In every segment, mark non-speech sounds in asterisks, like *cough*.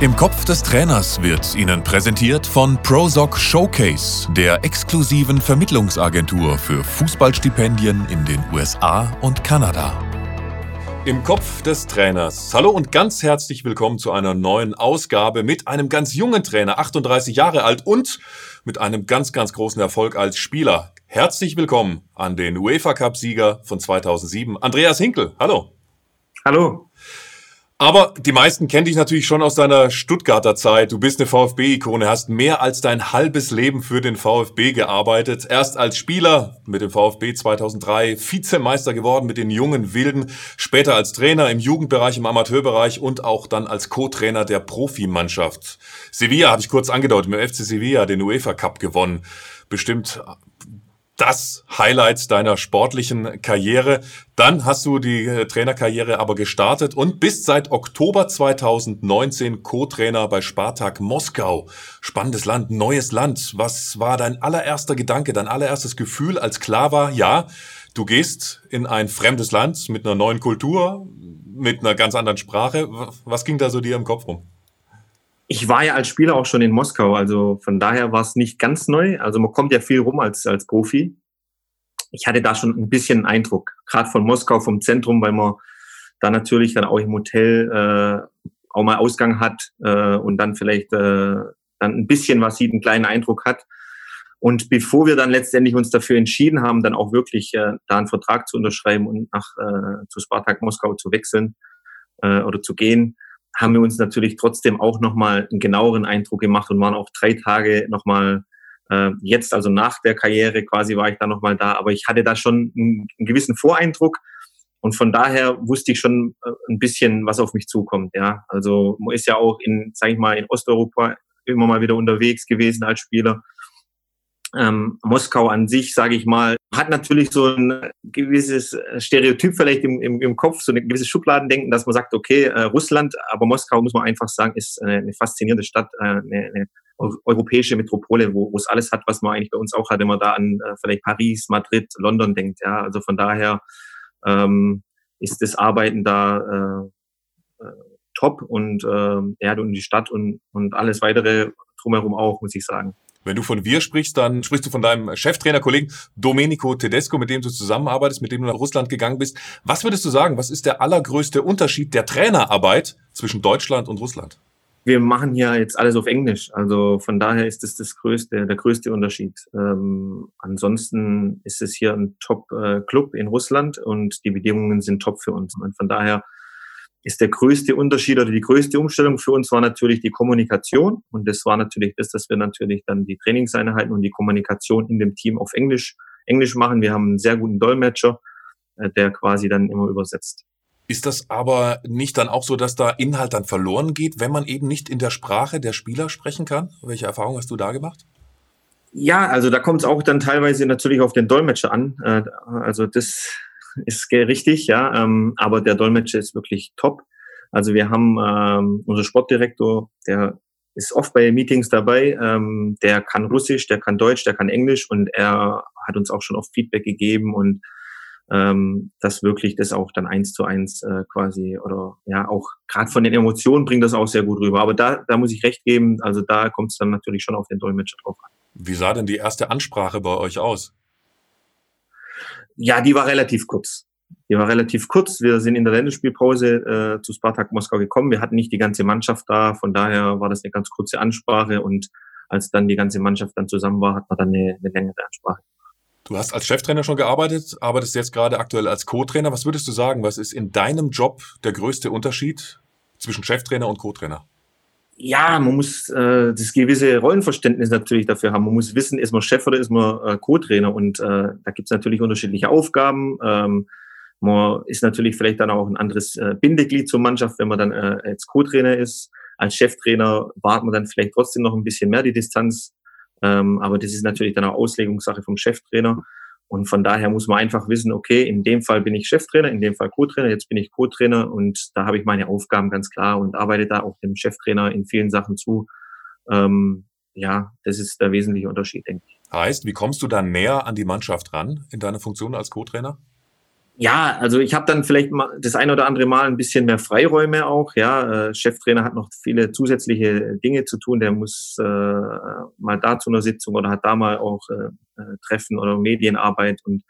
Im Kopf des Trainers wird Ihnen präsentiert von Prosoc Showcase, der exklusiven Vermittlungsagentur für Fußballstipendien in den USA und Kanada. Im Kopf des Trainers. Hallo und ganz herzlich willkommen zu einer neuen Ausgabe mit einem ganz jungen Trainer, 38 Jahre alt und mit einem ganz, ganz großen Erfolg als Spieler. Herzlich willkommen an den UEFA Cup Sieger von 2007, Andreas Hinkel. Hallo. Hallo. Aber die meisten kennen dich natürlich schon aus deiner Stuttgarter Zeit. Du bist eine VfB-Ikone, hast mehr als dein halbes Leben für den VfB gearbeitet. Erst als Spieler mit dem VfB 2003 Vizemeister geworden mit den jungen Wilden, später als Trainer im Jugendbereich, im Amateurbereich und auch dann als Co-Trainer der Profimannschaft. Sevilla habe ich kurz angedeutet, mit dem FC Sevilla den UEFA Cup gewonnen. Bestimmt das Highlight deiner sportlichen Karriere. Dann hast du die äh, Trainerkarriere aber gestartet und bist seit Oktober 2019 Co-Trainer bei Spartak Moskau. Spannendes Land, neues Land. Was war dein allererster Gedanke, dein allererstes Gefühl, als klar war, ja, du gehst in ein fremdes Land mit einer neuen Kultur, mit einer ganz anderen Sprache. Was ging da so dir im Kopf rum? Ich war ja als Spieler auch schon in Moskau, also von daher war es nicht ganz neu. Also man kommt ja viel rum als, als Profi. Ich hatte da schon ein bisschen Eindruck, gerade von Moskau, vom Zentrum, weil man da natürlich dann auch im Hotel äh, auch mal Ausgang hat äh, und dann vielleicht äh, dann ein bisschen was sieht, einen kleinen Eindruck hat. Und bevor wir dann letztendlich uns dafür entschieden haben, dann auch wirklich äh, da einen Vertrag zu unterschreiben und nach äh, zu Spartak Moskau zu wechseln äh, oder zu gehen, haben wir uns natürlich trotzdem auch nochmal einen genaueren Eindruck gemacht und waren auch drei Tage nochmal äh, jetzt, also nach der Karriere quasi war ich da nochmal da, aber ich hatte da schon einen, einen, gewissen Voreindruck und von daher wusste ich schon äh, ein bisschen, was auf mich zukommt. Ja, also man ist ja auch in, sage ich mal, in Osteuropa immer mal wieder unterwegs gewesen als Spieler ähm, Moskau an sich, sage ich mal, hat natürlich so ein gewisses Stereotyp vielleicht im, im, im Kopf, so ein gewisses Schubladendenken, dass man sagt, okay, äh, Russland, aber Moskau muss man einfach sagen, ist eine, eine faszinierende Stadt, äh, eine, eine europäische Metropole, wo, wo es alles hat, was man eigentlich bei uns auch hat, wenn man da an äh, vielleicht Paris, Madrid, London denkt. Ja, also von daher ähm, ist das Arbeiten da äh, äh, top und äh, ja, und die Stadt und, und alles weitere drumherum auch, muss ich sagen. Wenn du von wir sprichst, dann sprichst du von deinem Cheftrainerkollegen Domenico Tedesco, mit dem du zusammenarbeitest, mit dem du nach Russland gegangen bist. Was würdest du sagen, was ist der allergrößte Unterschied der Trainerarbeit zwischen Deutschland und Russland? Wir machen hier jetzt alles auf Englisch, also von daher ist es das größte, der größte Unterschied. Ähm, ansonsten ist es hier ein Top-Club in Russland und die Bedingungen sind top für uns. Und von daher ist der größte Unterschied oder die größte Umstellung für uns war natürlich die Kommunikation. Und das war natürlich das, dass wir natürlich dann die Trainingseinheiten und die Kommunikation in dem Team auf Englisch, Englisch machen. Wir haben einen sehr guten Dolmetscher, äh, der quasi dann immer übersetzt. Ist das aber nicht dann auch so, dass da Inhalt dann verloren geht, wenn man eben nicht in der Sprache der Spieler sprechen kann? Welche Erfahrung hast du da gemacht? Ja, also da kommt es auch dann teilweise natürlich auf den Dolmetscher an. Äh, also das ist richtig, ja. Ähm, aber der Dolmetscher ist wirklich top. Also wir haben ähm, unser Sportdirektor, der ist oft bei Meetings dabei. Ähm, der kann Russisch, der kann Deutsch, der kann Englisch und er hat uns auch schon oft Feedback gegeben und ähm, das wirklich das auch dann eins zu eins äh, quasi oder ja auch gerade von den Emotionen bringt das auch sehr gut rüber. Aber da, da muss ich recht geben, also da kommt es dann natürlich schon auf den Dolmetscher drauf an. Wie sah denn die erste Ansprache bei euch aus? Ja, die war relativ kurz. Die war relativ kurz. Wir sind in der Länderspielpause äh, zu Spartak Moskau gekommen. Wir hatten nicht die ganze Mannschaft da, von daher war das eine ganz kurze Ansprache und als dann die ganze Mannschaft dann zusammen war, hat man dann eine, eine längere Ansprache. Du hast als Cheftrainer schon gearbeitet, arbeitest jetzt gerade aktuell als Co-Trainer. Was würdest du sagen, was ist in deinem Job der größte Unterschied zwischen Cheftrainer und Co-Trainer? Ja, man muss äh, das gewisse Rollenverständnis natürlich dafür haben. Man muss wissen, ist man Chef oder ist man äh, Co-Trainer und äh, da gibt es natürlich unterschiedliche Aufgaben. Ähm, man ist natürlich vielleicht dann auch ein anderes äh, Bindeglied zur Mannschaft, wenn man dann äh, als Co-Trainer ist. Als Cheftrainer wahrt man dann vielleicht trotzdem noch ein bisschen mehr die Distanz. Ähm, aber das ist natürlich dann auch Auslegungssache vom Cheftrainer. Und von daher muss man einfach wissen, okay, in dem Fall bin ich Cheftrainer, in dem Fall Co-Trainer, jetzt bin ich Co-Trainer und da habe ich meine Aufgaben ganz klar und arbeite da auch dem Cheftrainer in vielen Sachen zu. Ähm, ja, das ist der wesentliche Unterschied, denke ich. Heißt, wie kommst du dann näher an die Mannschaft ran in deiner Funktion als Co-Trainer? Ja, also ich habe dann vielleicht mal das ein oder andere Mal ein bisschen mehr Freiräume auch. Ja, äh, Cheftrainer hat noch viele zusätzliche Dinge zu tun. Der muss äh, mal da zu einer Sitzung oder hat da mal auch äh, äh, Treffen oder Medienarbeit und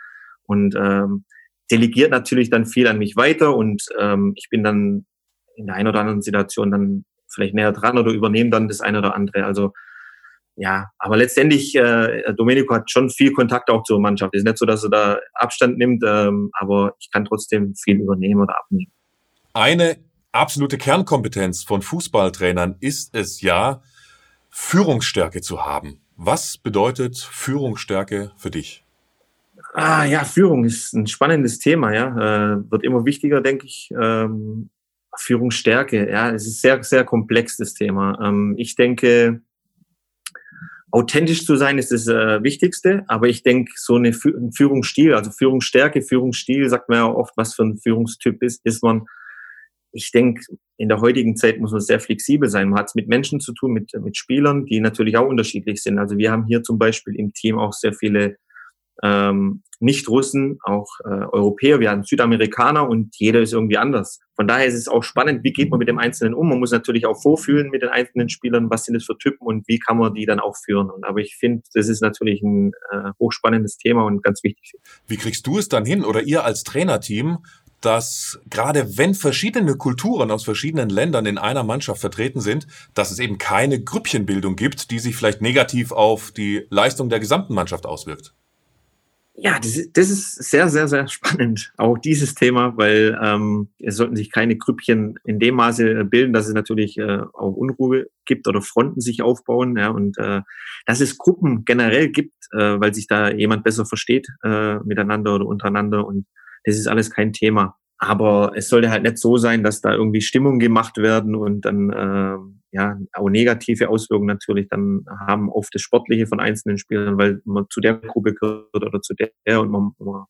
und ähm, delegiert natürlich dann viel an mich weiter und ähm, ich bin dann in der einen oder anderen Situation dann vielleicht näher dran oder übernehme dann das eine oder andere. Also ja, aber letztendlich, äh, Domenico hat schon viel Kontakt auch zur Mannschaft. Es ist nicht so, dass er da Abstand nimmt, ähm, aber ich kann trotzdem viel übernehmen oder abnehmen. Eine absolute Kernkompetenz von Fußballtrainern ist es ja, Führungsstärke zu haben. Was bedeutet Führungsstärke für dich? Ah ja, Führung ist ein spannendes Thema, ja. Äh, wird immer wichtiger, denke ich. Ähm, Führungsstärke, ja, es ist sehr, sehr komplex, das Thema. Ähm, ich denke, authentisch zu sein ist das äh, Wichtigste, aber ich denke, so eine Fü ein Führungsstil, also Führungsstärke, Führungsstil, sagt man ja oft, was für ein Führungstyp ist, ist man, ich denke, in der heutigen Zeit muss man sehr flexibel sein. Man hat es mit Menschen zu tun, mit, mit Spielern, die natürlich auch unterschiedlich sind. Also wir haben hier zum Beispiel im Team auch sehr viele ähm, Nicht-Russen, auch äh, Europäer, wir haben Südamerikaner und jeder ist irgendwie anders. Von daher ist es auch spannend, wie geht man mit dem Einzelnen um. Man muss natürlich auch vorfühlen mit den einzelnen Spielern, was sind es für Typen und wie kann man die dann auch führen. Und, aber ich finde, das ist natürlich ein äh, hochspannendes Thema und ganz wichtig. Wie kriegst du es dann hin oder ihr als Trainerteam, dass gerade wenn verschiedene Kulturen aus verschiedenen Ländern in einer Mannschaft vertreten sind, dass es eben keine Grüppchenbildung gibt, die sich vielleicht negativ auf die Leistung der gesamten Mannschaft auswirkt? Ja, das ist, das ist sehr, sehr, sehr spannend, auch dieses Thema, weil ähm, es sollten sich keine Grüppchen in dem Maße bilden, dass es natürlich äh, auch Unruhe gibt oder Fronten sich aufbauen. Ja, und äh, dass es Gruppen generell gibt, äh, weil sich da jemand besser versteht äh, miteinander oder untereinander. Und das ist alles kein Thema. Aber es sollte halt nicht so sein, dass da irgendwie Stimmungen gemacht werden und dann äh, ja auch negative Auswirkungen natürlich dann haben auf das Sportliche von einzelnen Spielern, weil man zu der Gruppe gehört oder zu der und man, man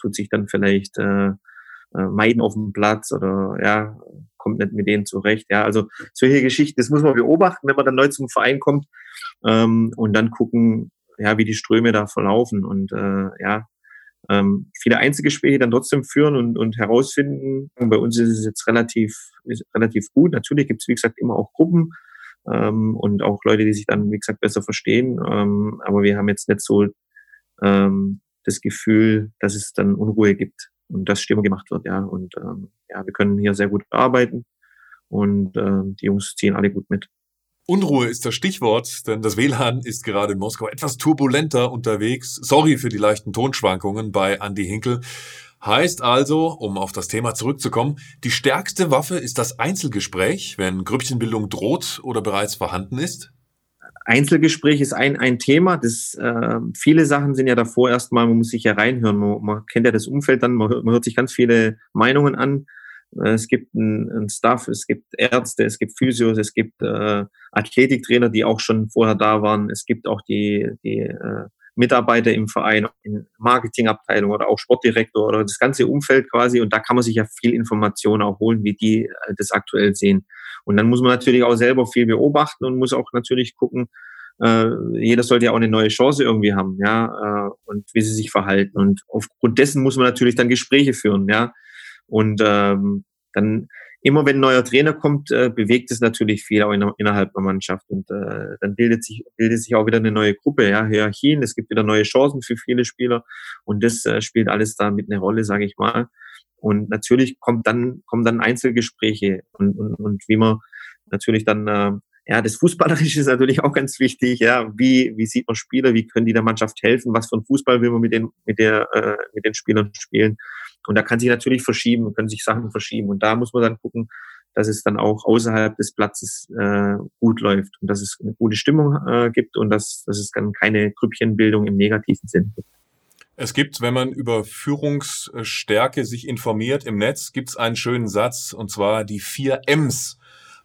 tut sich dann vielleicht äh, äh, meiden auf dem Platz oder ja kommt nicht mit denen zurecht. Ja, also solche Geschichten, das muss man beobachten, wenn man dann neu zum Verein kommt ähm, und dann gucken, ja, wie die Ströme da verlaufen und äh, ja, ähm, viele Einzelgespräche dann trotzdem führen und, und herausfinden. Bei uns ist es jetzt relativ, relativ gut. Natürlich gibt es, wie gesagt, immer auch Gruppen ähm, und auch Leute, die sich dann, wie gesagt, besser verstehen. Ähm, aber wir haben jetzt nicht so ähm, das Gefühl, dass es dann Unruhe gibt und dass Stimmung gemacht wird. Ja, und ähm, ja, wir können hier sehr gut arbeiten und ähm, die Jungs ziehen alle gut mit. Unruhe ist das Stichwort, denn das WLAN ist gerade in Moskau etwas turbulenter unterwegs. Sorry für die leichten Tonschwankungen bei Andy Hinkel. Heißt also, um auf das Thema zurückzukommen, die stärkste Waffe ist das Einzelgespräch, wenn Grüppchenbildung droht oder bereits vorhanden ist? Einzelgespräch ist ein, ein Thema. Das, äh, viele Sachen sind ja davor erstmal, man muss sich ja reinhören. Man, man kennt ja das Umfeld dann, man man hört sich ganz viele Meinungen an. Es gibt einen Staff, es gibt Ärzte, es gibt Physios, es gibt äh, Athletiktrainer, die auch schon vorher da waren. Es gibt auch die, die äh, Mitarbeiter im Verein, in Marketingabteilung oder auch Sportdirektor oder das ganze Umfeld quasi. Und da kann man sich ja viel Informationen auch holen, wie die äh, das aktuell sehen. Und dann muss man natürlich auch selber viel beobachten und muss auch natürlich gucken, äh, jeder sollte ja auch eine neue Chance irgendwie haben, ja, äh, und wie sie sich verhalten. Und aufgrund dessen muss man natürlich dann Gespräche führen, ja. Und ähm, dann immer wenn ein neuer Trainer kommt, äh, bewegt es natürlich viel auch in, innerhalb der Mannschaft und äh, dann bildet sich bildet sich auch wieder eine neue Gruppe, ja, Hierarchien, es gibt wieder neue Chancen für viele Spieler und das äh, spielt alles da mit eine Rolle, sage ich mal. Und natürlich kommt dann kommen dann Einzelgespräche und und, und wie man natürlich dann äh, ja, das Fußballerische ist natürlich auch ganz wichtig. Ja, wie, wie sieht man Spieler? Wie können die der Mannschaft helfen? Was für ein Fußball will man mit den, mit der, äh, mit den Spielern spielen? Und da kann sich natürlich verschieben, können sich Sachen verschieben. Und da muss man dann gucken, dass es dann auch außerhalb des Platzes äh, gut läuft und dass es eine gute Stimmung äh, gibt und dass, dass es dann keine Grüppchenbildung im negativen Sinn gibt. Es gibt, wenn man über Führungsstärke sich informiert im Netz, gibt es einen schönen Satz, und zwar die vier M's.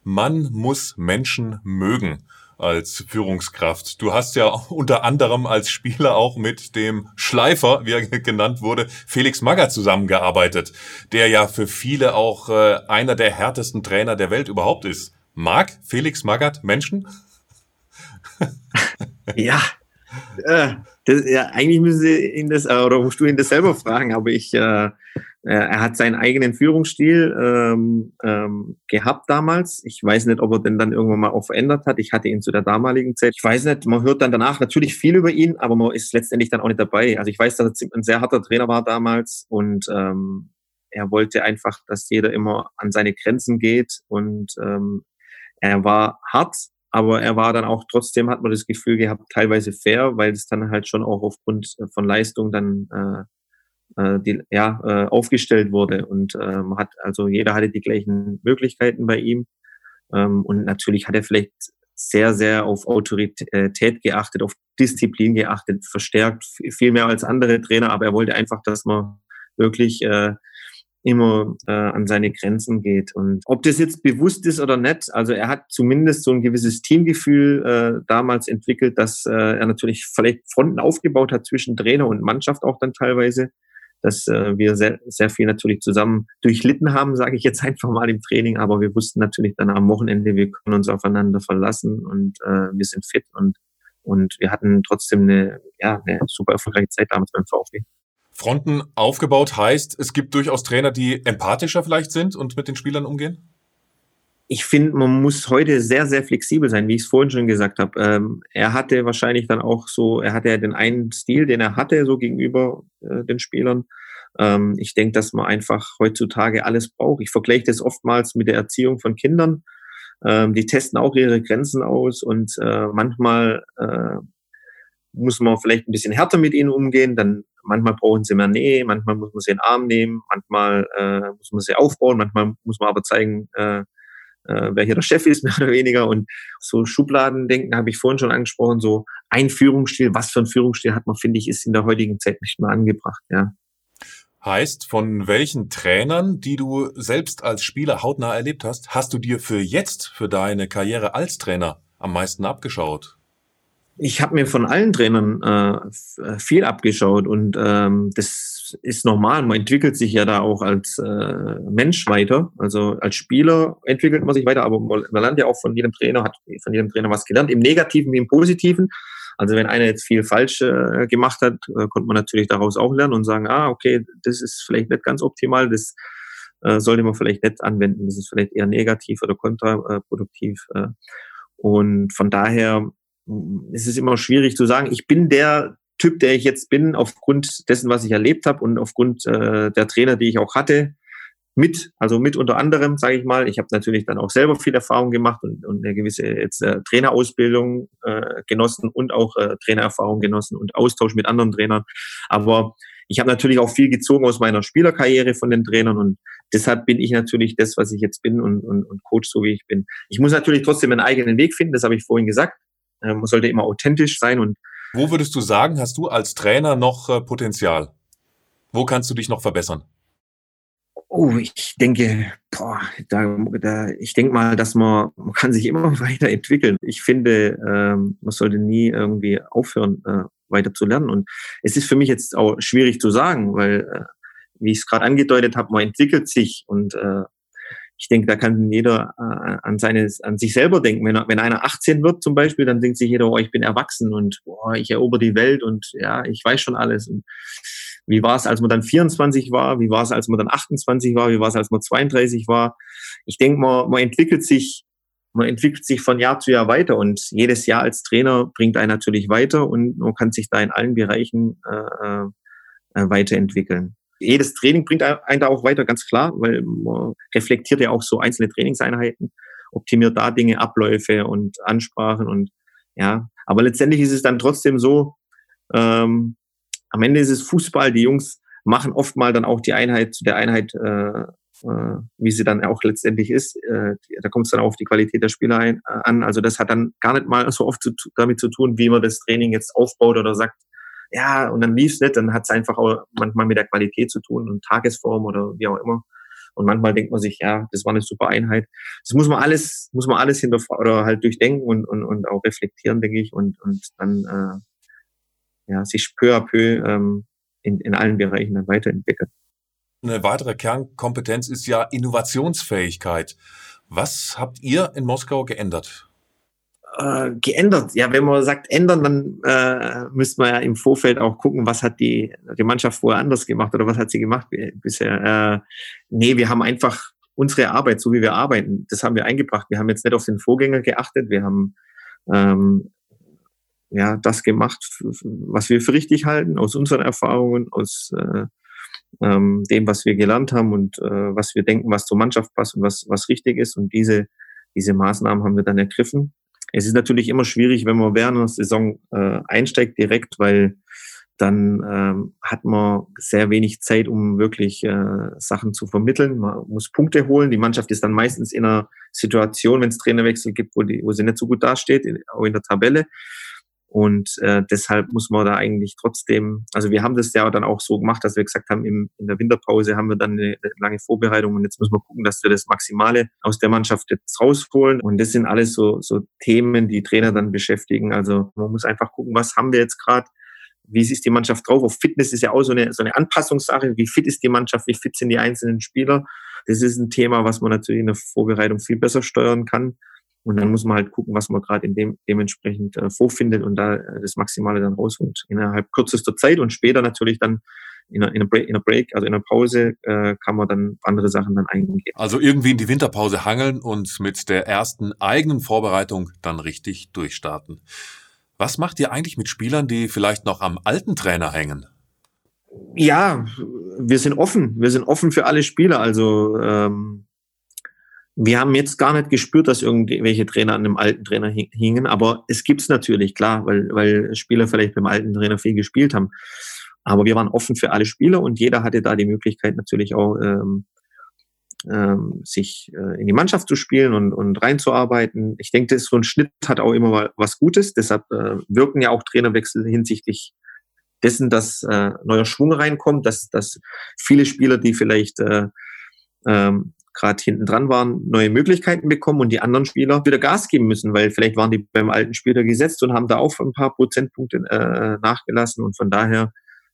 Man muss Menschen mögen als Führungskraft. Du hast ja unter anderem als Spieler auch mit dem Schleifer, wie er *laughs* genannt wurde, Felix Magath zusammengearbeitet, der ja für viele auch äh, einer der härtesten Trainer der Welt überhaupt ist. Mag Felix Magath Menschen? *laughs* ja, äh, das, ja, eigentlich müssen Sie ihn das, oder musst du ihn das selber fragen, aber ich, äh, er hat seinen eigenen Führungsstil ähm, ähm, gehabt damals. Ich weiß nicht, ob er den dann irgendwann mal auch verändert hat. Ich hatte ihn zu der damaligen Zeit. Ich weiß nicht, man hört dann danach natürlich viel über ihn, aber man ist letztendlich dann auch nicht dabei. Also ich weiß, dass er ein sehr harter Trainer war damals und ähm, er wollte einfach, dass jeder immer an seine Grenzen geht und ähm, er war hart, aber er war dann auch trotzdem, hat man das Gefühl gehabt, teilweise fair, weil es dann halt schon auch aufgrund von Leistung dann äh, äh, die, ja, äh, aufgestellt wurde. Und ähm, hat, also jeder hatte die gleichen Möglichkeiten bei ihm. Ähm, und natürlich hat er vielleicht sehr, sehr auf Autorität geachtet, auf Disziplin geachtet, verstärkt, viel mehr als andere Trainer, aber er wollte einfach, dass man wirklich äh, immer äh, an seine Grenzen geht. Und ob das jetzt bewusst ist oder nicht, also er hat zumindest so ein gewisses Teamgefühl äh, damals entwickelt, dass äh, er natürlich vielleicht Fronten aufgebaut hat zwischen Trainer und Mannschaft auch dann teilweise dass äh, wir sehr, sehr viel natürlich zusammen durchlitten haben, sage ich jetzt *laughs* einfach mal im Training, aber wir wussten natürlich dann am Wochenende, wir können uns aufeinander verlassen und äh, wir sind fit und und wir hatten trotzdem eine, ja, eine super erfolgreiche Zeit damals beim VfB. Fronten aufgebaut heißt, es gibt durchaus Trainer, die empathischer vielleicht sind und mit den Spielern umgehen? Ich finde, man muss heute sehr, sehr flexibel sein, wie ich es vorhin schon gesagt habe. Ähm, er hatte wahrscheinlich dann auch so, er hatte ja den einen Stil, den er hatte, so gegenüber äh, den Spielern. Ähm, ich denke, dass man einfach heutzutage alles braucht. Ich vergleiche das oftmals mit der Erziehung von Kindern. Ähm, die testen auch ihre Grenzen aus und äh, manchmal äh, muss man vielleicht ein bisschen härter mit ihnen umgehen. Dann manchmal brauchen sie mehr Nähe, manchmal muss man sie in den Arm nehmen, manchmal äh, muss man sie aufbauen, manchmal muss man aber zeigen, äh, äh, wer hier der Chef ist, *laughs* mehr oder weniger. Und so Schubladendenken habe ich vorhin schon angesprochen, so ein Führungsstil, was für ein Führungsstil hat man, finde ich, ist in der heutigen Zeit nicht mehr angebracht, ja. Heißt, von welchen Trainern, die du selbst als Spieler hautnah erlebt hast, hast du dir für jetzt, für deine Karriere als Trainer am meisten abgeschaut? Ich habe mir von allen Trainern äh, viel abgeschaut und ähm, das ist normal. Man entwickelt sich ja da auch als äh, Mensch weiter. Also als Spieler entwickelt man sich weiter, aber man, lernt ja auch von jedem Trainer, hat von jedem Trainer was gelernt, im Negativen wie im Positiven. Also wenn einer jetzt viel falsch äh, gemacht hat, äh, konnte man natürlich daraus auch lernen und sagen, ah, okay, das ist vielleicht nicht ganz optimal, das äh, sollte man vielleicht nicht anwenden, das ist vielleicht eher negativ oder kontraproduktiv. Äh. Und von daher mm, ist es immer schwierig zu sagen, ich bin der Typ, der ich jetzt bin, aufgrund dessen, was ich erlebt habe und aufgrund äh, der Trainer, die ich auch hatte, mit, also mit unter anderem, sage ich mal. Ich habe natürlich dann auch selber viel Erfahrung gemacht und, und eine gewisse jetzt äh, Trainerausbildung äh, genossen und auch äh, Trainererfahrung genossen und Austausch mit anderen Trainern. Aber ich habe natürlich auch viel gezogen aus meiner Spielerkarriere von den Trainern und deshalb bin ich natürlich das, was ich jetzt bin und, und, und Coach, so wie ich bin. Ich muss natürlich trotzdem einen eigenen Weg finden, das habe ich vorhin gesagt. Äh, man sollte immer authentisch sein und wo würdest du sagen, hast du als Trainer noch äh, Potenzial? Wo kannst du dich noch verbessern? Oh, ich denke, boah, da, da, ich denke mal, dass man, man kann sich immer *laughs* weiterentwickeln. Ich finde, ähm, man sollte nie irgendwie aufhören, äh, weiter zu lernen. Und es ist für mich jetzt auch schwierig zu sagen, weil, äh, wie ich es gerade angedeutet habe, man entwickelt sich und äh, ich denke, da kann jeder äh, an, seine, an sich selber denken. Wenn, wenn einer 18 wird zum Beispiel, dann denkt sich jeder, oh, ich bin erwachsen und oh, ich erober die Welt und ja, ich weiß schon alles. Und wie war es, als man dann 24 war? Wie war es, als man dann 28 war? Wie war es, als man 32 war? Ich denke, man, man entwickelt sich man entwickelt sich von Jahr zu Jahr weiter und jedes Jahr als Trainer bringt einen natürlich weiter und man kann sich da in allen Bereichen äh, äh, weiterentwickeln jedes Training bringt einen da auch weiter, ganz klar, weil man reflektiert ja auch so einzelne Trainingseinheiten, optimiert da Dinge, Abläufe und Ansprachen und ja. Aber letztendlich ist es dann trotzdem so, ähm, am Ende ist es Fußball, die Jungs machen oft mal dann auch die Einheit zu der Einheit, äh, äh, wie sie dann auch letztendlich ist. Äh, da kommt es dann auch auf die Qualität der Spieler ein, äh, an. Also das hat dann gar nicht mal so oft zu, damit zu tun, wie man das Training jetzt aufbaut oder sagt, ja, und dann lief's nicht, dann hat's einfach auch manchmal mit der Qualität zu tun und Tagesform oder wie auch immer. Und manchmal denkt man sich, ja, das war eine super Einheit. Das muss man alles, muss man alles hinterfragen oder halt durchdenken und, und, und auch reflektieren, denke ich, und, und dann äh, ja, sich peu à peu ähm, in, in allen Bereichen dann weiterentwickeln. Eine weitere Kernkompetenz ist ja Innovationsfähigkeit. Was habt ihr in Moskau geändert? Äh, geändert. Ja, wenn man sagt ändern, dann äh, müsste man ja im Vorfeld auch gucken, was hat die, die Mannschaft vorher anders gemacht oder was hat sie gemacht bisher. Äh, nee, wir haben einfach unsere Arbeit, so wie wir arbeiten, das haben wir eingebracht. Wir haben jetzt nicht auf den Vorgänger geachtet, wir haben ähm, ja das gemacht, was wir für richtig halten, aus unseren Erfahrungen, aus äh, ähm, dem, was wir gelernt haben und äh, was wir denken, was zur Mannschaft passt und was, was richtig ist. Und diese, diese Maßnahmen haben wir dann ergriffen. Es ist natürlich immer schwierig, wenn man während der Saison äh, einsteigt direkt, weil dann ähm, hat man sehr wenig Zeit, um wirklich äh, Sachen zu vermitteln. Man muss Punkte holen. Die Mannschaft ist dann meistens in einer Situation, wenn es Trainerwechsel gibt, wo, die, wo sie nicht so gut dasteht, auch in der Tabelle. Und äh, deshalb muss man da eigentlich trotzdem, also wir haben das ja dann auch so gemacht, dass wir gesagt haben, im, in der Winterpause haben wir dann eine, eine lange Vorbereitung und jetzt müssen wir gucken, dass wir das Maximale aus der Mannschaft jetzt rausholen. Und das sind alles so, so Themen, die Trainer dann beschäftigen. Also man muss einfach gucken, was haben wir jetzt gerade, wie ist die Mannschaft drauf? Auf Fitness ist ja auch so eine, so eine Anpassungssache. Wie fit ist die Mannschaft? Wie fit sind die einzelnen Spieler? Das ist ein Thema, was man natürlich in der Vorbereitung viel besser steuern kann. Und dann muss man halt gucken, was man gerade in dem dementsprechend äh, vorfindet und da äh, das Maximale dann rausholt. Innerhalb kürzester Zeit und später natürlich dann in einer, in einer, Break, in einer Break, also in einer Pause, äh, kann man dann andere Sachen dann eingehen. Also irgendwie in die Winterpause hangeln und mit der ersten eigenen Vorbereitung dann richtig durchstarten. Was macht ihr eigentlich mit Spielern, die vielleicht noch am alten Trainer hängen? Ja, wir sind offen. Wir sind offen für alle Spieler. Also ähm, wir haben jetzt gar nicht gespürt, dass irgendwelche Trainer an dem alten Trainer hingen, aber es gibt's natürlich, klar, weil, weil Spieler vielleicht beim alten Trainer viel gespielt haben. Aber wir waren offen für alle Spieler und jeder hatte da die Möglichkeit natürlich auch, ähm, ähm, sich äh, in die Mannschaft zu spielen und, und reinzuarbeiten. Ich denke, das so ein Schnitt hat auch immer was Gutes. Deshalb äh, wirken ja auch Trainerwechsel hinsichtlich dessen, dass äh, neuer Schwung reinkommt, dass, dass viele Spieler, die vielleicht äh, ähm, gerade hinten dran waren, neue Möglichkeiten bekommen und die anderen Spieler wieder Gas geben müssen, weil vielleicht waren die beim alten Spieler gesetzt und haben da auch ein paar Prozentpunkte äh, nachgelassen und von daher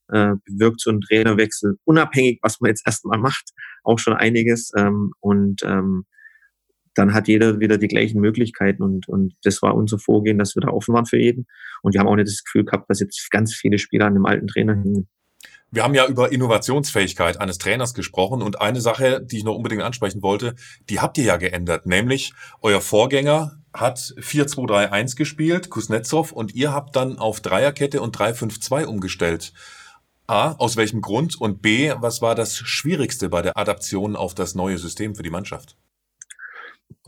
äh, bewirkt so ein Trainerwechsel unabhängig, was man jetzt erstmal macht, auch schon einiges ähm, und ähm, dann hat jeder wieder die gleichen Möglichkeiten und, und das war unser Vorgehen, dass wir da offen waren für jeden und wir haben auch nicht das Gefühl gehabt, dass jetzt ganz viele Spieler an dem alten Trainer hingen. Wir haben ja über Innovationsfähigkeit eines Trainers gesprochen und eine Sache, die ich noch unbedingt ansprechen wollte, die habt ihr ja geändert, nämlich euer Vorgänger hat 4-2-3-1 gespielt, Kuznetsov, und ihr habt dann auf Dreierkette und 3-5-2 umgestellt. A, aus welchem Grund? Und B, was war das Schwierigste bei der Adaption auf das neue System für die Mannschaft?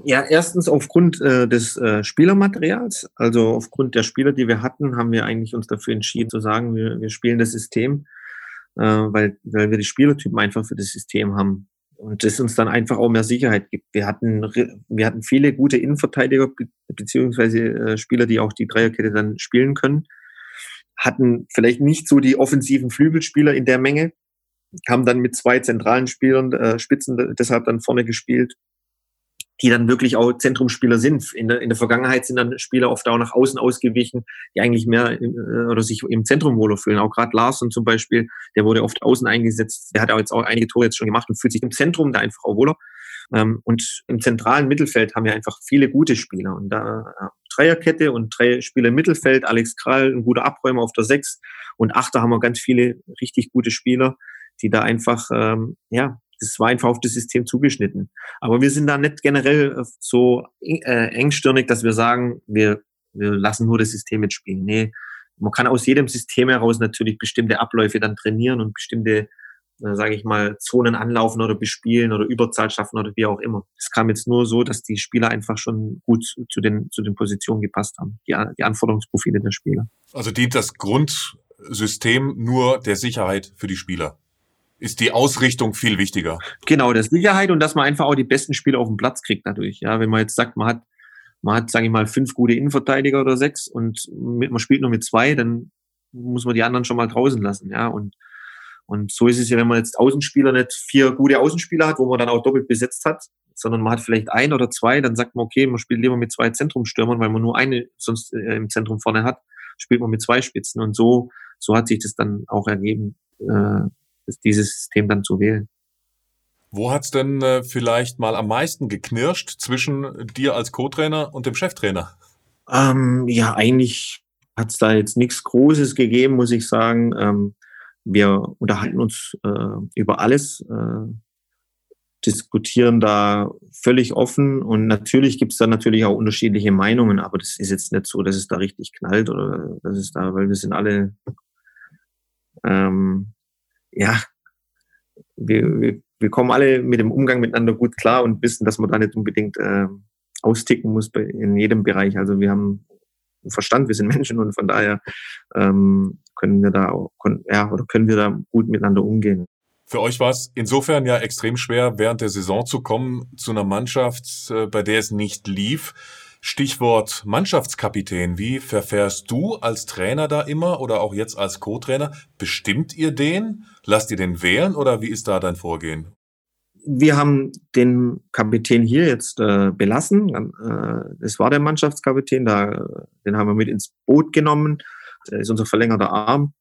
Ja, erstens aufgrund äh, des äh, Spielermaterials, also aufgrund der Spieler, die wir hatten, haben wir eigentlich uns dafür entschieden zu sagen, wir, wir spielen das System äh, weil, weil wir die Spielertypen einfach für das System haben. Und das uns dann einfach auch mehr Sicherheit gibt. Wir hatten, wir hatten viele gute Innenverteidiger, beziehungsweise äh, Spieler, die auch die Dreierkette dann spielen können. Hatten vielleicht nicht so die offensiven Flügelspieler in der Menge, haben dann mit zwei zentralen Spielern, äh, Spitzen deshalb dann vorne gespielt die dann wirklich auch Zentrumspieler sind. In der, in der Vergangenheit sind dann Spieler oft auch nach außen ausgewichen, die eigentlich mehr äh, oder sich im Zentrum wohler fühlen. Auch gerade Larsen zum Beispiel, der wurde oft außen eingesetzt. Der hat auch jetzt auch einige Tore jetzt schon gemacht und fühlt sich im Zentrum da einfach auch wohler. Ähm, und im zentralen Mittelfeld haben wir einfach viele gute Spieler. Und da äh, Dreierkette und drei Spieler im Mittelfeld, Alex Krall, ein guter Abräumer auf der Sechs und Achter haben wir ganz viele richtig gute Spieler, die da einfach ähm, ja das war einfach auf das System zugeschnitten. Aber wir sind da nicht generell äh, so äh, engstirnig, dass wir sagen, wir, wir lassen nur das System mitspielen. Nee, man kann aus jedem System heraus natürlich bestimmte Abläufe dann trainieren und bestimmte, äh, sage ich mal, Zonen anlaufen oder bespielen oder Überzahl schaffen oder wie auch immer. Es kam jetzt nur so, dass die Spieler einfach schon gut zu den, zu den Positionen gepasst haben, die, die Anforderungsprofile der Spieler. Also dient das Grundsystem nur der Sicherheit für die Spieler? Ist die Ausrichtung viel wichtiger. Genau, das Sicherheit und dass man einfach auch die besten Spieler auf den Platz kriegt dadurch. Ja, wenn man jetzt sagt, man hat, man hat, sage ich mal, fünf gute Innenverteidiger oder sechs und mit, man spielt nur mit zwei, dann muss man die anderen schon mal draußen lassen. Ja, und und so ist es ja, wenn man jetzt Außenspieler nicht vier gute Außenspieler hat, wo man dann auch doppelt besetzt hat, sondern man hat vielleicht ein oder zwei, dann sagt man, okay, man spielt lieber mit zwei Zentrumstürmern, weil man nur eine sonst äh, im Zentrum vorne hat, spielt man mit zwei Spitzen. Und so, so hat sich das dann auch ergeben, äh, dieses System dann zu wählen. Wo hat's denn äh, vielleicht mal am meisten geknirscht zwischen dir als Co-Trainer und dem Cheftrainer? Ähm, ja, eigentlich hat es da jetzt nichts Großes gegeben, muss ich sagen. Ähm, wir unterhalten uns äh, über alles, äh, diskutieren da völlig offen und natürlich gibt es da natürlich auch unterschiedliche Meinungen, aber das ist jetzt nicht so, dass es da richtig knallt oder dass es da, weil wir sind alle ähm, ja, wir, wir, wir kommen alle mit dem Umgang miteinander gut klar und wissen, dass man da nicht unbedingt äh, austicken muss bei, in jedem Bereich. Also wir haben Verstand, wir sind *laughs* Menschen und von daher ähm, können wir da können, ja, oder können wir da gut miteinander umgehen. Für euch war es insofern ja extrem schwer, während der Saison zu kommen zu einer Mannschaft, äh, bei der es nicht lief. Stichwort Mannschaftskapitän. Wie verfährst du als Trainer da immer oder auch jetzt als Co-Trainer? Bestimmt ihr den? Lasst ihr den wählen oder wie ist da dein Vorgehen? Wir haben den Kapitän hier jetzt äh, belassen. Äh, das war der Mannschaftskapitän, da, den haben wir mit ins Boot genommen. Der ist unser verlängerter Arm.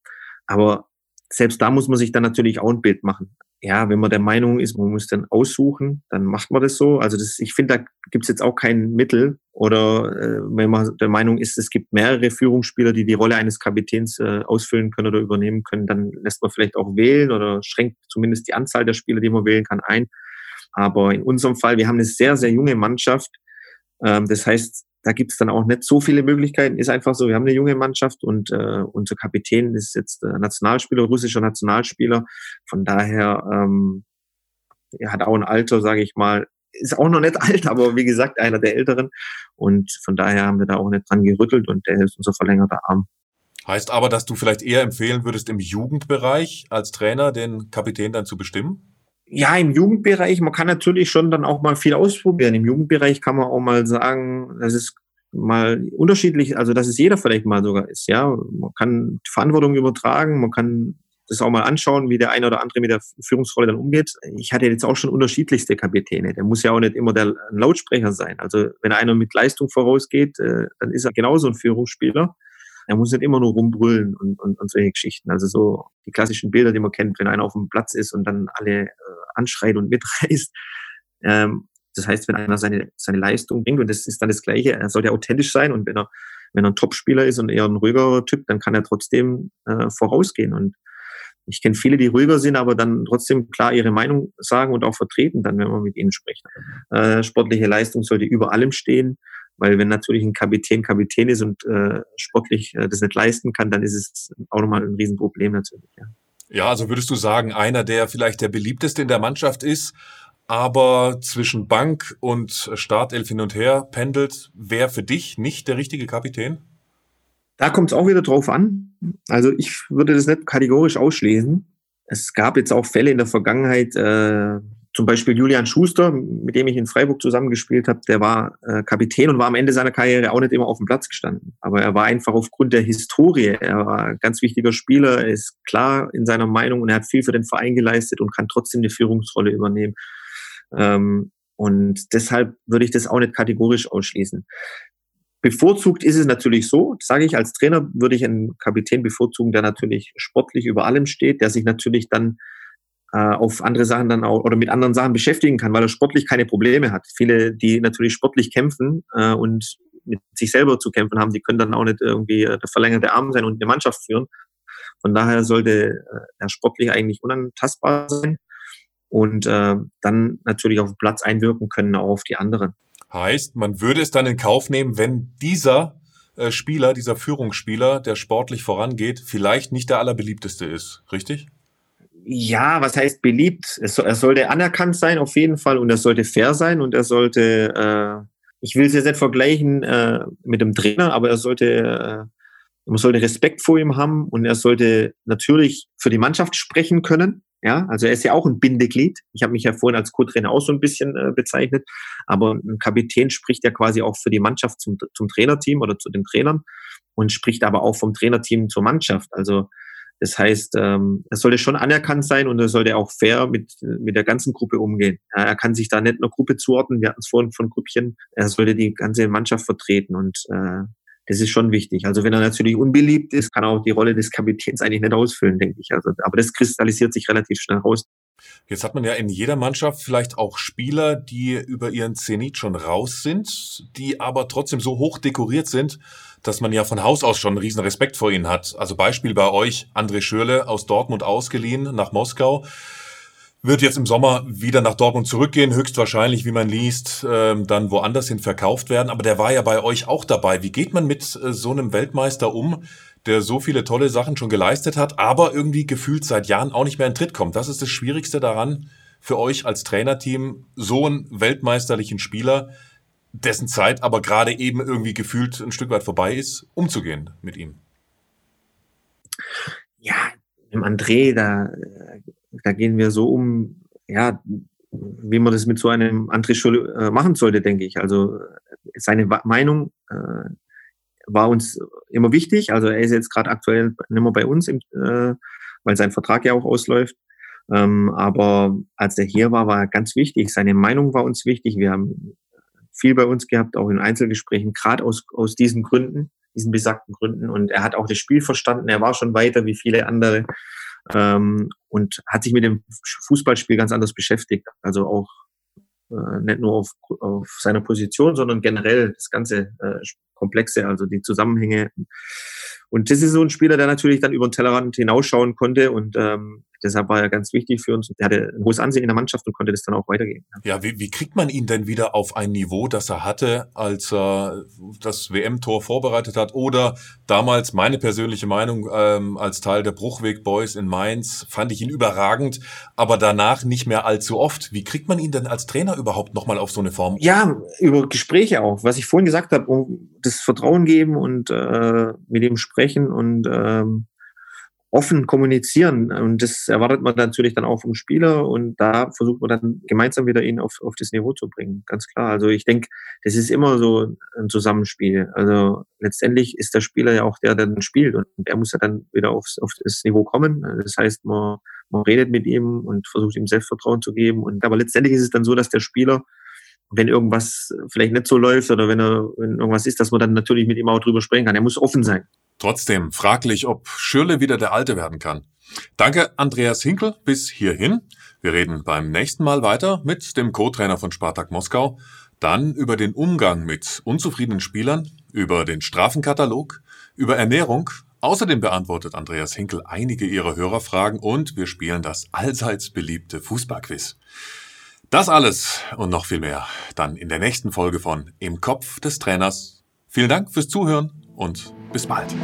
Aber selbst da muss man sich dann natürlich auch ein Bild machen ja, wenn man der Meinung ist, man muss dann aussuchen, dann macht man das so. Also das, ich finde, da gibt es jetzt auch kein Mittel. Oder äh, wenn man der Meinung ist, es gibt mehrere Führungsspieler, die die Rolle eines Kapitäns äh, ausfüllen können oder übernehmen können, dann lässt man vielleicht auch wählen oder schränkt zumindest die Anzahl der Spieler, die man wählen kann, ein. Aber in unserem Fall, wir haben eine sehr, sehr junge Mannschaft. Ähm, das heißt, da gibt es dann auch nicht so viele Möglichkeiten. Ist einfach so, wir haben eine junge Mannschaft und äh, unser Kapitän ist jetzt äh, Nationalspieler, russischer Nationalspieler. Von daher, ähm, er hat auch ein Alter, sage ich mal, ist auch noch nicht *laughs* alt, aber wie gesagt, einer der Älteren. Und von daher haben wir da auch nicht dran gerüttelt und der ist unser verlängerter Arm. Heißt aber, dass du vielleicht eher empfehlen würdest, im Jugendbereich als Trainer den Kapitän dann zu bestimmen? Ja, im Jugendbereich, man kann natürlich schon dann auch mal viel ausprobieren. Im Jugendbereich kann man auch mal sagen, das ist mal unterschiedlich, also dass es jeder vielleicht mal sogar ist, ja. Man kann die Verantwortung übertragen, man kann das auch mal anschauen, wie der eine oder andere mit der Führungsrolle dann umgeht. Ich hatte jetzt auch schon unterschiedlichste Kapitäne. Der muss ja auch nicht immer der Lautsprecher sein. Also wenn einer mit Leistung vorausgeht, äh, dann ist er genauso ein Führungsspieler. Er muss nicht immer nur rumbrüllen und, und, und solche Geschichten. Also so die klassischen Bilder, die man kennt, wenn einer auf dem Platz ist und dann alle äh, anschreit und mitreißt. Ähm, das heißt, wenn einer seine, seine Leistung bringt, und das ist dann das Gleiche, er sollte authentisch sein und wenn er, wenn er ein Topspieler ist und eher ein ruhiger Typ, dann kann er trotzdem äh, vorausgehen. Und ich kenne viele, die ruhiger sind, aber dann trotzdem klar ihre Meinung sagen und auch vertreten, dann, wenn man mit ihnen spricht. Äh, sportliche Leistung sollte über allem stehen, weil wenn natürlich ein Kapitän Kapitän ist und äh, sportlich äh, das nicht leisten kann, dann ist es auch nochmal ein Riesenproblem natürlich. Ja. Ja, also würdest du sagen, einer, der vielleicht der beliebteste in der Mannschaft ist, aber zwischen Bank und Startelf hin und her pendelt, wäre für dich nicht der richtige Kapitän? Da kommt es auch wieder drauf an. Also ich würde das nicht kategorisch ausschließen. Es gab jetzt auch Fälle in der Vergangenheit, äh, zum Beispiel Julian Schuster, mit dem ich in Freiburg zusammengespielt habe, der war äh, Kapitän und war am Ende seiner Karriere auch nicht immer auf dem Platz gestanden. Aber er war einfach aufgrund der Historie, er war ein ganz wichtiger Spieler, er ist klar in seiner Meinung und er hat viel für den Verein geleistet und kann trotzdem eine Führungsrolle übernehmen. Ähm, und deshalb würde ich das auch nicht kategorisch ausschließen. Bevorzugt ist es natürlich so, sage ich als Trainer, würde ich einen Kapitän bevorzugen, der natürlich sportlich über allem steht, der sich natürlich dann auf andere Sachen dann auch oder mit anderen Sachen beschäftigen kann, weil er sportlich keine Probleme hat. Viele, die natürlich sportlich kämpfen äh, und mit sich selber zu kämpfen haben, die können dann auch nicht irgendwie äh, der verlängerte Arm sein und eine Mannschaft führen. Von daher sollte äh, er sportlich eigentlich unantastbar sein und äh, dann natürlich auf den Platz einwirken können auch auf die anderen. Heißt, man würde es dann in Kauf nehmen, wenn dieser äh, Spieler, dieser Führungsspieler, der sportlich vorangeht, vielleicht nicht der allerbeliebteste ist, richtig? Ja, was heißt beliebt? Es, er sollte anerkannt sein auf jeden Fall und er sollte fair sein und er sollte, äh, ich will es jetzt nicht vergleichen äh, mit dem Trainer, aber er sollte, äh, man sollte Respekt vor ihm haben und er sollte natürlich für die Mannschaft sprechen können. Ja, also er ist ja auch ein Bindeglied. Ich habe mich ja vorhin als Co-Trainer auch so ein bisschen äh, bezeichnet, aber ein Kapitän spricht ja quasi auch für die Mannschaft zum, zum Trainerteam oder zu den Trainern und spricht aber auch vom Trainerteam zur Mannschaft. Also das heißt, ähm, er sollte schon anerkannt sein und er sollte auch fair mit, mit der ganzen Gruppe umgehen. Ja, er kann sich da nicht einer Gruppe zuordnen, wir hatten es vorhin von Grüppchen, er sollte die ganze Mannschaft vertreten und äh, das ist schon wichtig. Also wenn er natürlich unbeliebt ist, kann er auch die Rolle des Kapitäns eigentlich nicht ausfüllen, denke ich. Also, aber das kristallisiert sich relativ schnell raus. Jetzt hat man ja in jeder Mannschaft vielleicht auch Spieler, die über ihren Zenit schon raus sind, die aber trotzdem so hoch dekoriert sind, dass man ja von Haus aus schon einen riesen Respekt vor ihnen hat. Also Beispiel bei euch, André Schürle aus Dortmund ausgeliehen nach Moskau wird jetzt im Sommer wieder nach Dortmund zurückgehen, höchstwahrscheinlich, wie man liest, ähm, dann woanders hin verkauft werden. Aber der war ja bei euch auch dabei. Wie geht man mit äh, so einem Weltmeister um, der so viele tolle Sachen schon geleistet hat, aber irgendwie gefühlt seit Jahren auch nicht mehr in Tritt kommt? Das ist das Schwierigste daran für euch als Trainerteam, so einen weltmeisterlichen Spieler, dessen Zeit aber gerade eben irgendwie gefühlt ein Stück weit vorbei ist, umzugehen mit ihm. Ja, im André, da da gehen wir so um, ja, wie man das mit so einem André Scholl äh, machen sollte, denke ich. Also seine Meinung äh, war uns immer wichtig. Also er ist jetzt gerade aktuell nicht mehr bei uns, im, äh, weil sein Vertrag ja auch ausläuft. Ähm, aber als er hier war, war er ganz wichtig. Seine Meinung war uns wichtig. Wir haben viel bei uns gehabt, auch in Einzelgesprächen, gerade aus, aus diesen Gründen, diesen besagten Gründen. Und er hat auch das Spiel verstanden. Er war schon weiter wie viele andere ähm, und hat sich mit dem Fußballspiel ganz anders beschäftigt. Also auch äh, nicht nur auf, auf seiner Position, sondern generell das ganze äh, Komplexe, also die Zusammenhänge. Und das ist so ein Spieler, der natürlich dann über den Tellerrand hinausschauen konnte und ähm, Deshalb war er ganz wichtig für uns. Er hatte ein hohes Ansehen in der Mannschaft und konnte das dann auch weitergeben. Ja, wie, wie kriegt man ihn denn wieder auf ein Niveau, das er hatte, als er das WM-Tor vorbereitet hat? Oder damals, meine persönliche Meinung, ähm, als Teil der Bruchweg Boys in Mainz, fand ich ihn überragend, aber danach nicht mehr allzu oft. Wie kriegt man ihn denn als Trainer überhaupt nochmal auf so eine Form? Ja, über Gespräche auch. Was ich vorhin gesagt habe, um das Vertrauen geben und äh, mit ihm sprechen und ähm, offen kommunizieren. Und das erwartet man natürlich dann auch vom Spieler und da versucht man dann gemeinsam wieder ihn auf, auf das Niveau zu bringen. Ganz klar. Also ich denke, das ist immer so ein Zusammenspiel. Also letztendlich ist der Spieler ja auch der, der dann spielt und er muss ja dann wieder aufs, auf das Niveau kommen. Das heißt, man, man redet mit ihm und versucht ihm Selbstvertrauen zu geben. Und aber letztendlich ist es dann so, dass der Spieler wenn irgendwas vielleicht nicht so läuft oder wenn er wenn irgendwas ist, dass man dann natürlich mit ihm auch drüber sprechen kann. Er muss offen sein. Trotzdem fraglich, ob Schürle wieder der Alte werden kann. Danke, Andreas Hinkel, bis hierhin. Wir reden beim nächsten Mal weiter mit dem Co-Trainer von Spartak Moskau, dann über den Umgang mit unzufriedenen Spielern, über den Strafenkatalog, über Ernährung. Außerdem beantwortet Andreas Hinkel einige ihrer Hörerfragen und wir spielen das allseits beliebte Fußballquiz. Das alles und noch viel mehr dann in der nächsten Folge von Im Kopf des Trainers. Vielen Dank fürs Zuhören und bis bald.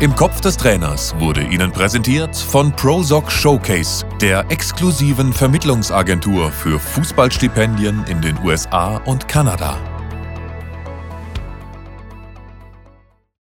Im Kopf des Trainers wurde Ihnen präsentiert von Prosoc Showcase, der exklusiven Vermittlungsagentur für Fußballstipendien in den USA und Kanada.